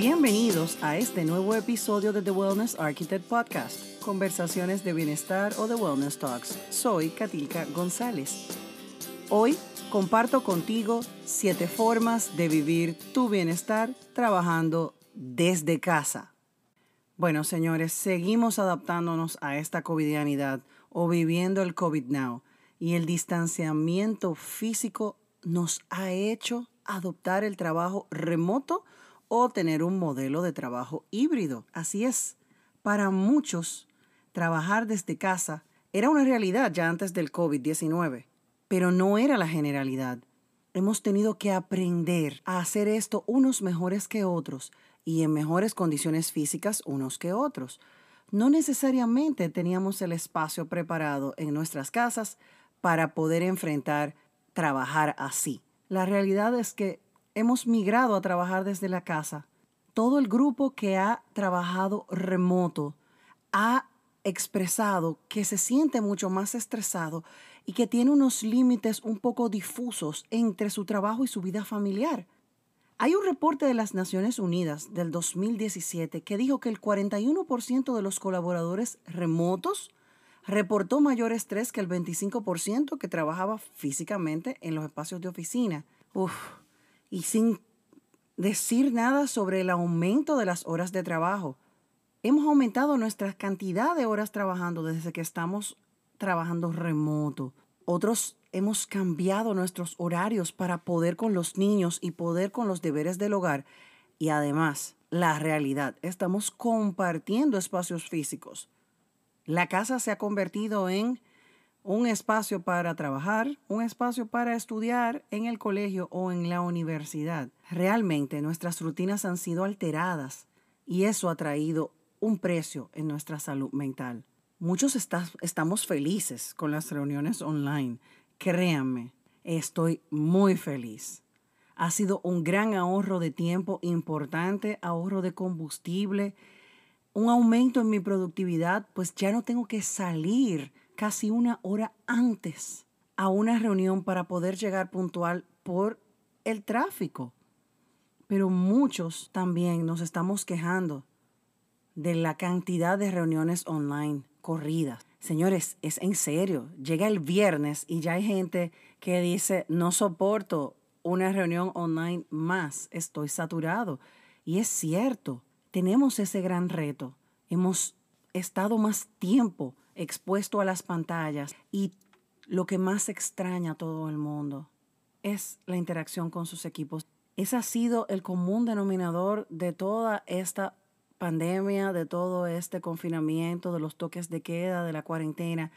Bienvenidos a este nuevo episodio de The Wellness Architect Podcast, conversaciones de bienestar o The Wellness Talks. Soy Katilka González. Hoy comparto contigo siete formas de vivir tu bienestar trabajando desde casa. Bueno, señores, seguimos adaptándonos a esta covidianidad o viviendo el COVID now y el distanciamiento físico nos ha hecho adoptar el trabajo remoto o tener un modelo de trabajo híbrido. Así es, para muchos, trabajar desde casa era una realidad ya antes del COVID-19, pero no era la generalidad. Hemos tenido que aprender a hacer esto unos mejores que otros y en mejores condiciones físicas unos que otros. No necesariamente teníamos el espacio preparado en nuestras casas para poder enfrentar trabajar así. La realidad es que hemos migrado a trabajar desde la casa. Todo el grupo que ha trabajado remoto ha expresado que se siente mucho más estresado y que tiene unos límites un poco difusos entre su trabajo y su vida familiar. Hay un reporte de las Naciones Unidas del 2017 que dijo que el 41% de los colaboradores remotos reportó mayor estrés que el 25% que trabajaba físicamente en los espacios de oficina. Uf, y sin decir nada sobre el aumento de las horas de trabajo. Hemos aumentado nuestra cantidad de horas trabajando desde que estamos trabajando remoto. Otros hemos cambiado nuestros horarios para poder con los niños y poder con los deberes del hogar. Y además, la realidad, estamos compartiendo espacios físicos. La casa se ha convertido en un espacio para trabajar, un espacio para estudiar en el colegio o en la universidad. Realmente nuestras rutinas han sido alteradas y eso ha traído un precio en nuestra salud mental. Muchos estamos felices con las reuniones online. Créanme, estoy muy feliz. Ha sido un gran ahorro de tiempo importante, ahorro de combustible, un aumento en mi productividad, pues ya no tengo que salir casi una hora antes a una reunión para poder llegar puntual por el tráfico. Pero muchos también nos estamos quejando de la cantidad de reuniones online corridas. Señores, es en serio. Llega el viernes y ya hay gente que dice, no soporto una reunión online más, estoy saturado. Y es cierto, tenemos ese gran reto. Hemos estado más tiempo expuesto a las pantallas y lo que más extraña a todo el mundo es la interacción con sus equipos. Ese ha sido el común denominador de toda esta pandemia, de todo este confinamiento, de los toques de queda, de la cuarentena.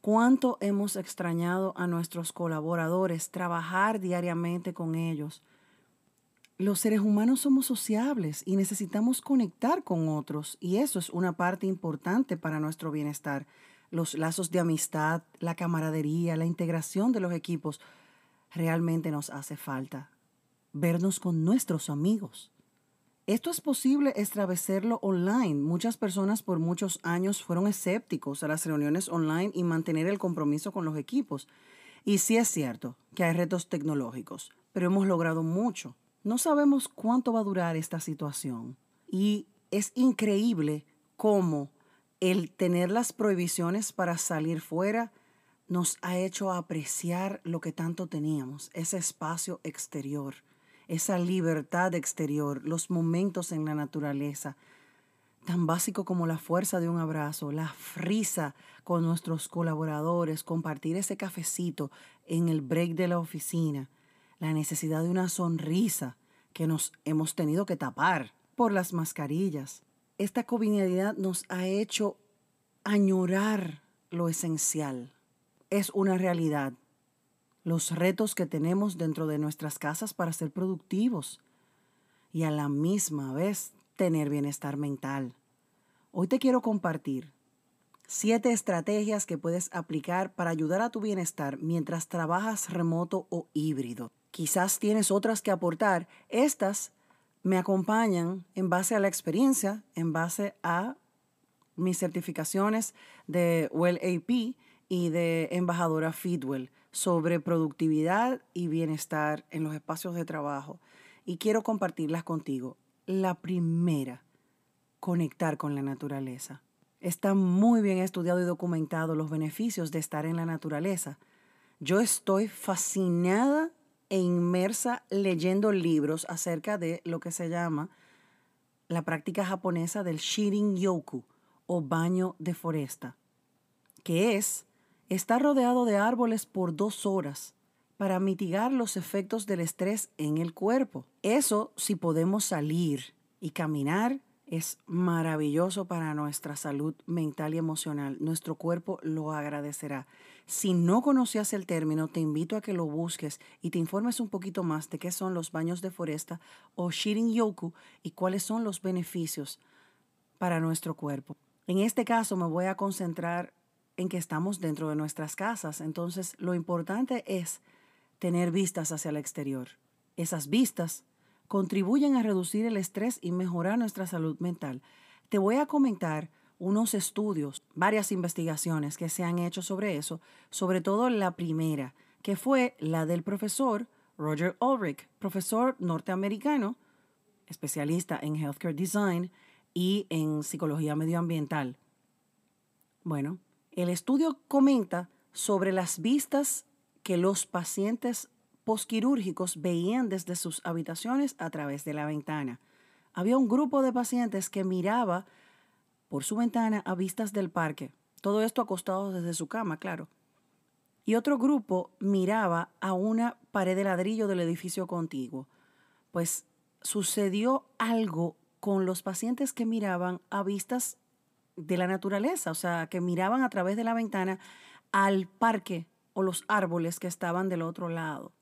Cuánto hemos extrañado a nuestros colaboradores, trabajar diariamente con ellos, los seres humanos somos sociables y necesitamos conectar con otros y eso es una parte importante para nuestro bienestar. Los lazos de amistad, la camaradería, la integración de los equipos, realmente nos hace falta. Vernos con nuestros amigos. Esto es posible establecerlo online. Muchas personas por muchos años fueron escépticos a las reuniones online y mantener el compromiso con los equipos. Y sí es cierto que hay retos tecnológicos, pero hemos logrado mucho. No sabemos cuánto va a durar esta situación. Y es increíble cómo el tener las prohibiciones para salir fuera nos ha hecho apreciar lo que tanto teníamos, ese espacio exterior, esa libertad exterior, los momentos en la naturaleza, tan básico como la fuerza de un abrazo, la frisa con nuestros colaboradores, compartir ese cafecito en el break de la oficina, la necesidad de una sonrisa que nos hemos tenido que tapar por las mascarillas. Esta comunidad nos ha hecho añorar lo esencial. Es una realidad. Los retos que tenemos dentro de nuestras casas para ser productivos y a la misma vez tener bienestar mental. Hoy te quiero compartir Siete estrategias que puedes aplicar para ayudar a tu bienestar mientras trabajas remoto o híbrido. Quizás tienes otras que aportar. Estas me acompañan en base a la experiencia, en base a mis certificaciones de Well AP y de embajadora Feedwell sobre productividad y bienestar en los espacios de trabajo. Y quiero compartirlas contigo. la primera, conectar con la naturaleza. Está muy bien estudiado y documentado los beneficios de estar en la naturaleza. Yo estoy fascinada e inmersa leyendo libros acerca de lo que se llama la práctica japonesa del Shirin Yoku o baño de foresta, que es estar rodeado de árboles por dos horas para mitigar los efectos del estrés en el cuerpo. Eso si podemos salir y caminar es maravilloso para nuestra salud mental y emocional. Nuestro cuerpo lo agradecerá. Si no conocías el término, te invito a que lo busques y te informes un poquito más de qué son los baños de foresta o Shirin Yoku y cuáles son los beneficios para nuestro cuerpo. En este caso me voy a concentrar en que estamos dentro de nuestras casas, entonces lo importante es tener vistas hacia el exterior. Esas vistas contribuyen a reducir el estrés y mejorar nuestra salud mental. Te voy a comentar unos estudios, varias investigaciones que se han hecho sobre eso, sobre todo la primera, que fue la del profesor Roger Ulrich, profesor norteamericano, especialista en healthcare design y en psicología medioambiental. Bueno, el estudio comenta sobre las vistas que los pacientes posquirúrgicos veían desde sus habitaciones a través de la ventana. Había un grupo de pacientes que miraba por su ventana a vistas del parque. Todo esto acostado desde su cama, claro. Y otro grupo miraba a una pared de ladrillo del edificio contiguo. Pues sucedió algo con los pacientes que miraban a vistas de la naturaleza, o sea, que miraban a través de la ventana al parque o los árboles que estaban del otro lado.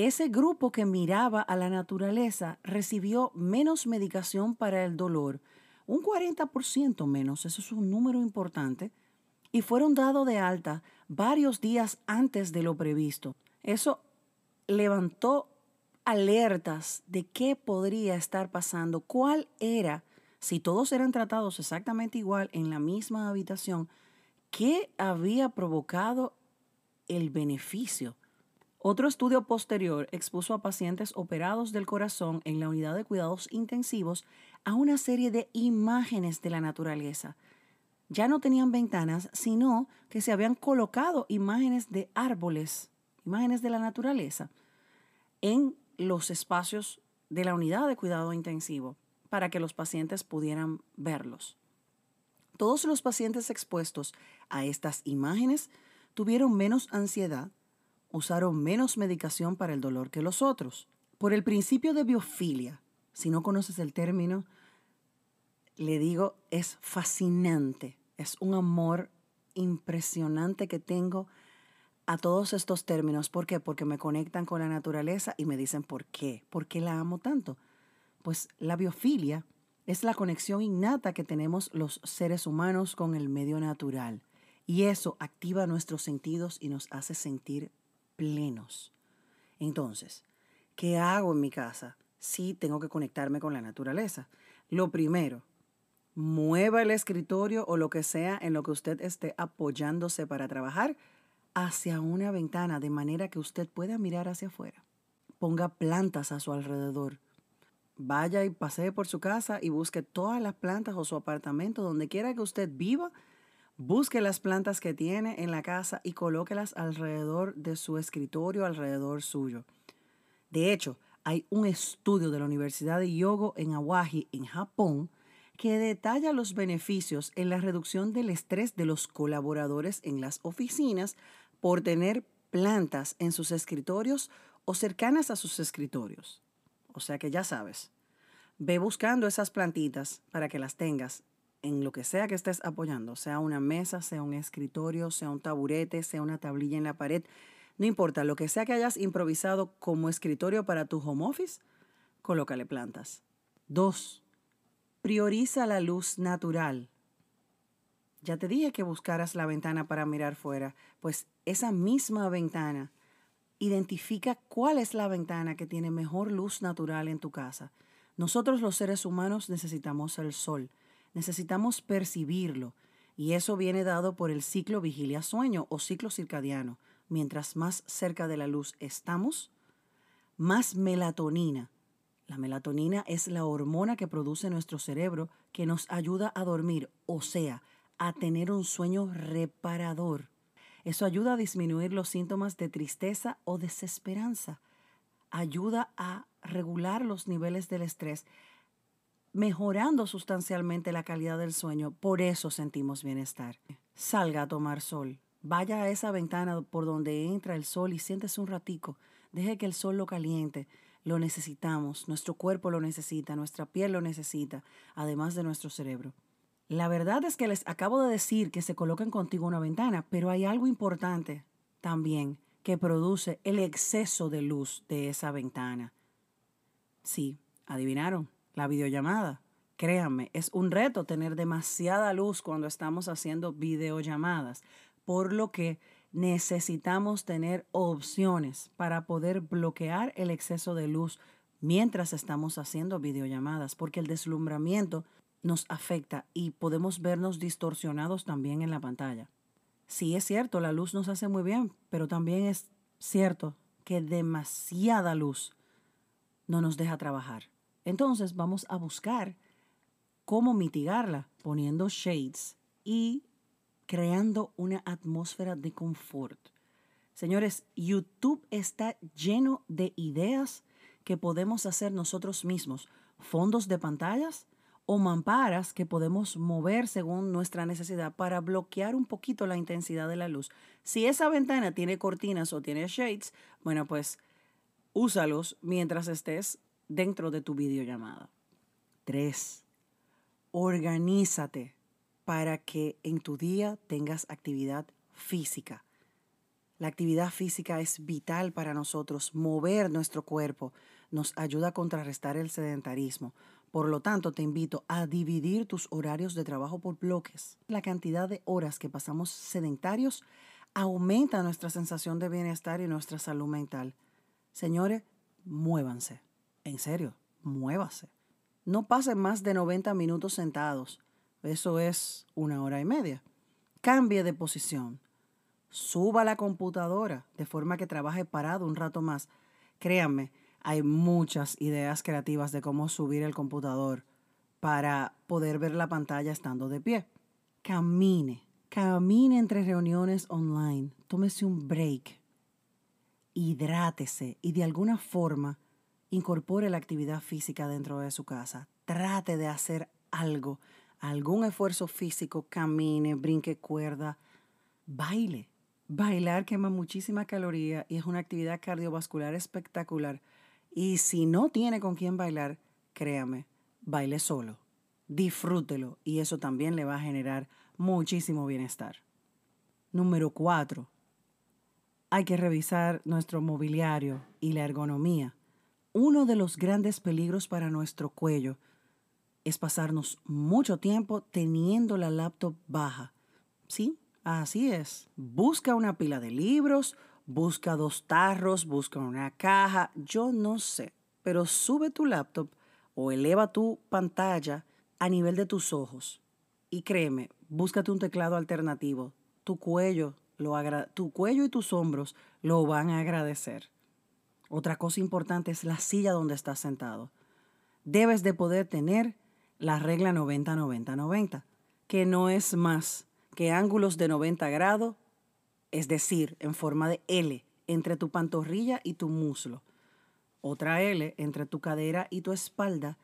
Ese grupo que miraba a la naturaleza recibió menos medicación para el dolor un 40% menos, eso es un número importante, y fueron dados de alta varios días antes de lo previsto. Eso levantó alertas de qué podría estar pasando, cuál era, si todos eran tratados exactamente igual en la misma habitación, qué había provocado el beneficio. Otro estudio posterior expuso a pacientes operados del corazón en la unidad de cuidados intensivos a una serie de imágenes de la naturaleza. Ya no tenían ventanas, sino que se habían colocado imágenes de árboles, imágenes de la naturaleza, en los espacios de la unidad de cuidado intensivo para que los pacientes pudieran verlos. Todos los pacientes expuestos a estas imágenes tuvieron menos ansiedad, usaron menos medicación para el dolor que los otros. Por el principio de biofilia, si no conoces el término, le digo, es fascinante, es un amor impresionante que tengo a todos estos términos. ¿Por qué? Porque me conectan con la naturaleza y me dicen por qué, por qué la amo tanto. Pues la biofilia es la conexión innata que tenemos los seres humanos con el medio natural. Y eso activa nuestros sentidos y nos hace sentir plenos. Entonces, ¿qué hago en mi casa? Si tengo que conectarme con la naturaleza. Lo primero, mueva el escritorio o lo que sea en lo que usted esté apoyándose para trabajar hacia una ventana de manera que usted pueda mirar hacia afuera. Ponga plantas a su alrededor. Vaya y pasee por su casa y busque todas las plantas o su apartamento, donde quiera que usted viva, Busque las plantas que tiene en la casa y colóquelas alrededor de su escritorio, alrededor suyo. De hecho, hay un estudio de la Universidad de Yogo en Awaji, en Japón, que detalla los beneficios en la reducción del estrés de los colaboradores en las oficinas por tener plantas en sus escritorios o cercanas a sus escritorios. O sea que ya sabes, ve buscando esas plantitas para que las tengas en lo que sea que estés apoyando, sea una mesa, sea un escritorio, sea un taburete, sea una tablilla en la pared, no importa, lo que sea que hayas improvisado como escritorio para tu home office, colócale plantas. Dos, prioriza la luz natural. Ya te dije que buscaras la ventana para mirar fuera, pues esa misma ventana identifica cuál es la ventana que tiene mejor luz natural en tu casa. Nosotros los seres humanos necesitamos el sol necesitamos percibirlo y eso viene dado por el ciclo vigilia-sueño o ciclo circadiano. Mientras más cerca de la luz estamos, más melatonina, La melatonina es la hormona que produce nuestro cerebro que nos ayuda a dormir, o sea, a tener un sueño reparador. Eso ayuda a disminuir los síntomas de tristeza o desesperanza. Ayuda a regular los niveles del estrés, mejorando sustancialmente la calidad del sueño. Por eso sentimos bienestar. Salga a tomar sol. Vaya a esa ventana por donde entra el sol y siéntese un ratico. Deje que el sol lo caliente lo necesitamos, nuestro cuerpo lo necesita, nuestra piel lo necesita, además de nuestro cerebro. La verdad es que les acabo de decir que se coloquen contigo una ventana, pero hay algo importante también que produce el exceso de luz de esa ventana. Sí, adivinaron, la videollamada. Créanme, es un reto tener demasiada luz cuando estamos haciendo videollamadas, por lo que necesitamos tener opciones para poder bloquear el exceso de luz mientras estamos haciendo videollamadas, porque el deslumbramiento nos afecta y podemos vernos distorsionados también en la pantalla. Sí es cierto, la luz nos hace muy bien, pero también es cierto que demasiada luz no nos deja trabajar. Entonces vamos a buscar cómo mitigarla poniendo shades y creando una atmósfera de confort. Señores, YouTube está lleno de ideas que podemos hacer nosotros mismos, fondos de pantallas o mamparas que podemos mover según nuestra necesidad para bloquear un poquito la intensidad de la luz. Si esa ventana tiene cortinas o tiene shades, bueno, pues úsalos mientras estés dentro de tu videollamada. 3. Organízate para que en tu día tengas actividad física. La actividad física es vital para nosotros. Mover nuestro cuerpo nos ayuda a contrarrestar el sedentarismo. Por lo tanto, te invito a dividir tus horarios de trabajo por bloques. La cantidad de horas que pasamos sedentarios aumenta nuestra sensación de bienestar y nuestra salud mental. Señores, muévanse. En serio, muévase. No pasen más de 90 minutos sentados. Eso es una hora y media. Cambie de posición. Suba la computadora de forma que trabaje parado un rato más. Créanme, hay muchas ideas creativas de cómo subir el computador para poder ver la pantalla estando de pie. Camine, camine entre reuniones online, tómese un break, hidrátese y de alguna forma incorpore la actividad física dentro de su casa. Trate de hacer algo algún esfuerzo físico, camine, brinque cuerda, baile. Bailar quema muchísima caloría y es una actividad cardiovascular espectacular. Y si no tiene con quién bailar, créame, baile solo. Disfrútelo y eso también le va a generar muchísimo bienestar. Número cuatro, hay que revisar nuestro mobiliario y la ergonomía. Uno de los grandes peligros para nuestro cuello es pasarnos mucho tiempo teniendo la laptop baja. Sí, así es. Busca una pila de libros, busca dos tarros, busca una caja, yo no sé, pero sube tu laptop o eleva tu pantalla a nivel de tus ojos. Y créeme, búscate un teclado alternativo. Tu cuello, lo tu cuello y tus hombros lo van a agradecer. Otra cosa importante es la silla donde estás sentado. Debes de poder tener la regla 90-90-90, que no es más que ángulos de 90 grados, es decir, en forma de L, entre tu pantorrilla y tu muslo, otra L entre tu cadera y tu espalda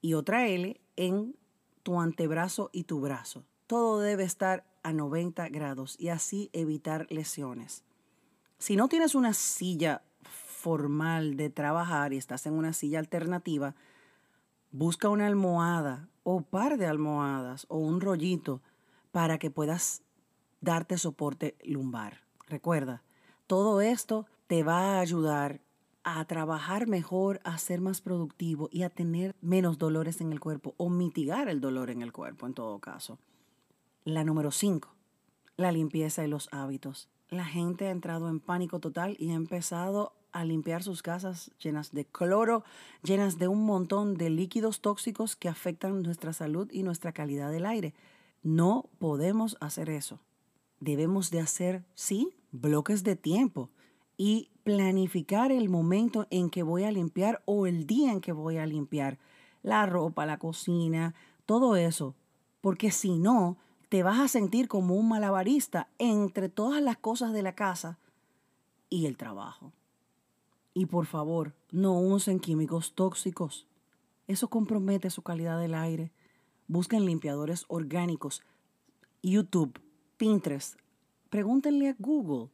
y otra L en tu antebrazo y tu brazo. Todo debe estar a 90 grados y así evitar lesiones. Si no tienes una silla formal de trabajar y estás en una silla alternativa, Busca una almohada o par de almohadas o un rollito para que puedas darte soporte lumbar. Recuerda, todo esto te va a ayudar a trabajar mejor, a ser más productivo y a tener menos dolores en el cuerpo o mitigar el dolor en el cuerpo en todo caso. La número 5, la limpieza y los hábitos. La gente ha entrado en pánico total y ha empezado a limpiar sus casas llenas de cloro, llenas de un montón de líquidos tóxicos que afectan nuestra salud y nuestra calidad del aire. No podemos hacer eso. Debemos de hacer, sí, bloques de tiempo y planificar el momento en que voy a limpiar o el día en que voy a limpiar la ropa, la cocina, todo eso. Porque si no, te vas a sentir como un malabarista entre todas las cosas de la casa y el trabajo. Y por favor, no usen químicos tóxicos. Eso compromete su calidad del aire. Busquen limpiadores orgánicos. YouTube, Pinterest. Pregúntenle a Google.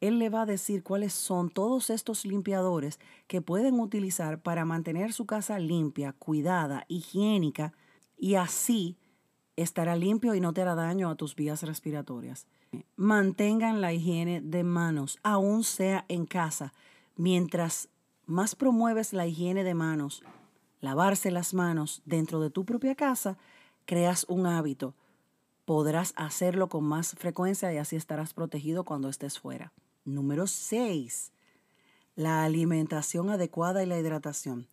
Él le va a decir cuáles son todos estos limpiadores que pueden utilizar para mantener su casa limpia, cuidada, higiénica y así estará limpio y no te hará daño a tus vías respiratorias. Mantengan la higiene de manos, aún sea en casa. Mientras más promueves la higiene de manos, lavarse las manos dentro de tu propia casa, creas un hábito. Podrás hacerlo con más frecuencia y así estarás protegido cuando estés fuera. Número 6. La alimentación adecuada y la hidratación.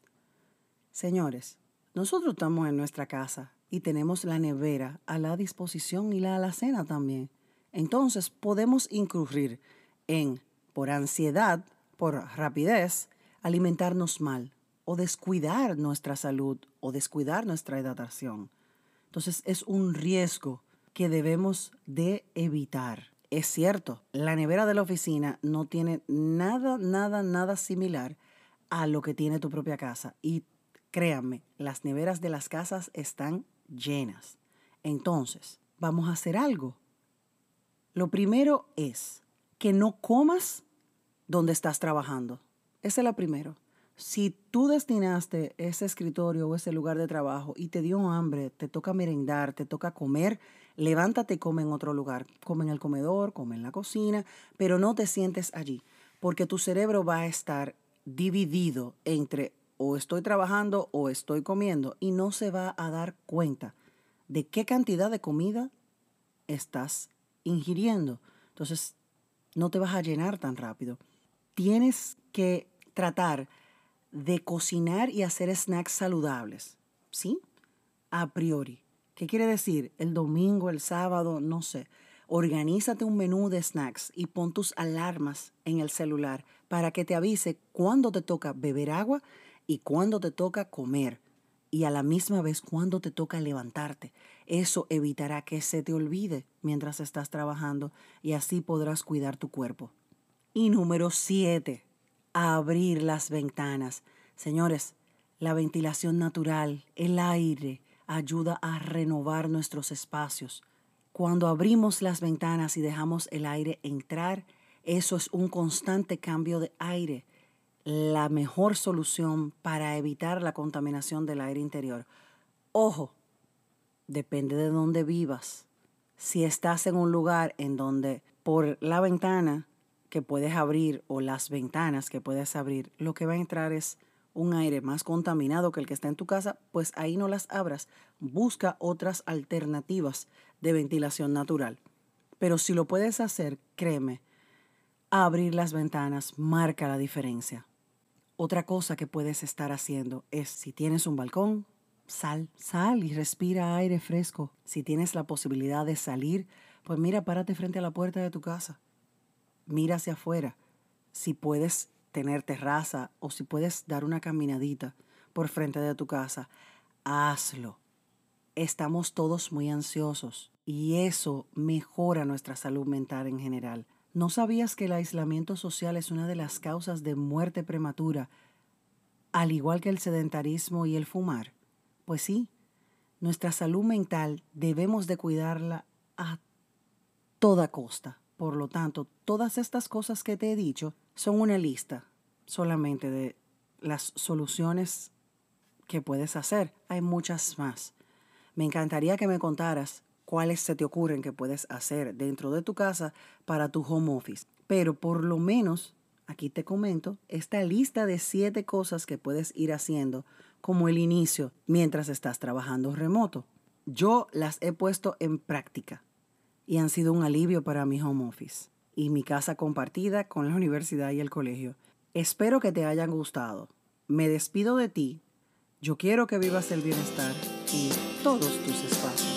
Señores, nosotros estamos en nuestra casa y tenemos la nevera a la disposición y la alacena también. Entonces podemos incurrir en, por ansiedad, por rapidez, alimentarnos mal o descuidar nuestra salud o descuidar nuestra hidratación. Entonces es un riesgo que debemos de evitar. Es cierto, la nevera de la oficina no tiene nada, nada, nada similar a lo que tiene tu propia casa. Y créanme, las neveras de las casas están llenas. Entonces, vamos a hacer algo. Lo primero es que no comas donde estás trabajando. Ese es lo primero. Si tú destinaste ese escritorio o ese lugar de trabajo y te dio hambre, te toca merendar, te toca comer, levántate y come en otro lugar. Come en el comedor, come en la cocina, pero no te sientes allí, porque tu cerebro va a estar dividido entre o estoy trabajando o estoy comiendo y no se va a dar cuenta de qué cantidad de comida estás ingiriendo. Entonces, no te vas a llenar tan rápido. Tienes que tratar de cocinar y hacer snacks saludables, ¿sí? A priori. ¿Qué quiere decir? El domingo, el sábado, no sé. Organízate un menú de snacks y pon tus alarmas en el celular para que te avise cuándo te toca beber agua y cuándo te toca comer y a la misma vez cuándo te toca levantarte. Eso evitará que se te olvide mientras estás trabajando y así podrás cuidar tu cuerpo. Y número siete, abrir las ventanas. Señores, la ventilación natural, el aire, ayuda a renovar nuestros espacios. Cuando abrimos las ventanas y dejamos el aire entrar, eso es un constante cambio de aire la mejor solución para evitar la contaminación del aire interior. Ojo, depende de dónde vivas. Si estás en un lugar en donde por la ventana que puedes abrir o las ventanas que puedes abrir, lo que va a entrar es un aire más contaminado que el que está en tu casa, pues ahí no las abras. Busca otras alternativas de ventilación natural. Pero si lo puedes hacer, créeme, abrir las ventanas marca la diferencia. Otra cosa que puedes estar haciendo es, si tienes un balcón, sal, sal y respira aire fresco. Si tienes la posibilidad de salir, pues mira, párate frente a la puerta de tu casa. Mira hacia afuera. Si puedes tener terraza o si puedes dar una caminadita por frente de tu casa, hazlo. Estamos todos muy ansiosos y eso mejora nuestra salud mental en general. ¿No sabías que el aislamiento social es una de las causas de muerte prematura, al igual que el sedentarismo y el fumar? Pues sí, nuestra salud mental debemos de cuidarla a toda costa. Por lo tanto, todas estas cosas que te he dicho son una lista solamente de las soluciones que puedes hacer. Hay muchas más. Me encantaría que me contaras cuáles se te ocurren que puedes hacer dentro de tu casa para tu home office. Pero por lo menos, aquí te comento, esta lista de siete cosas que puedes ir haciendo como el inicio mientras estás trabajando remoto. Yo las he puesto en práctica y han sido un alivio para mi home office y mi casa compartida con la universidad y el colegio. Espero que te hayan gustado. Me despido de ti. Yo quiero que vivas el bienestar en todos tus espacios.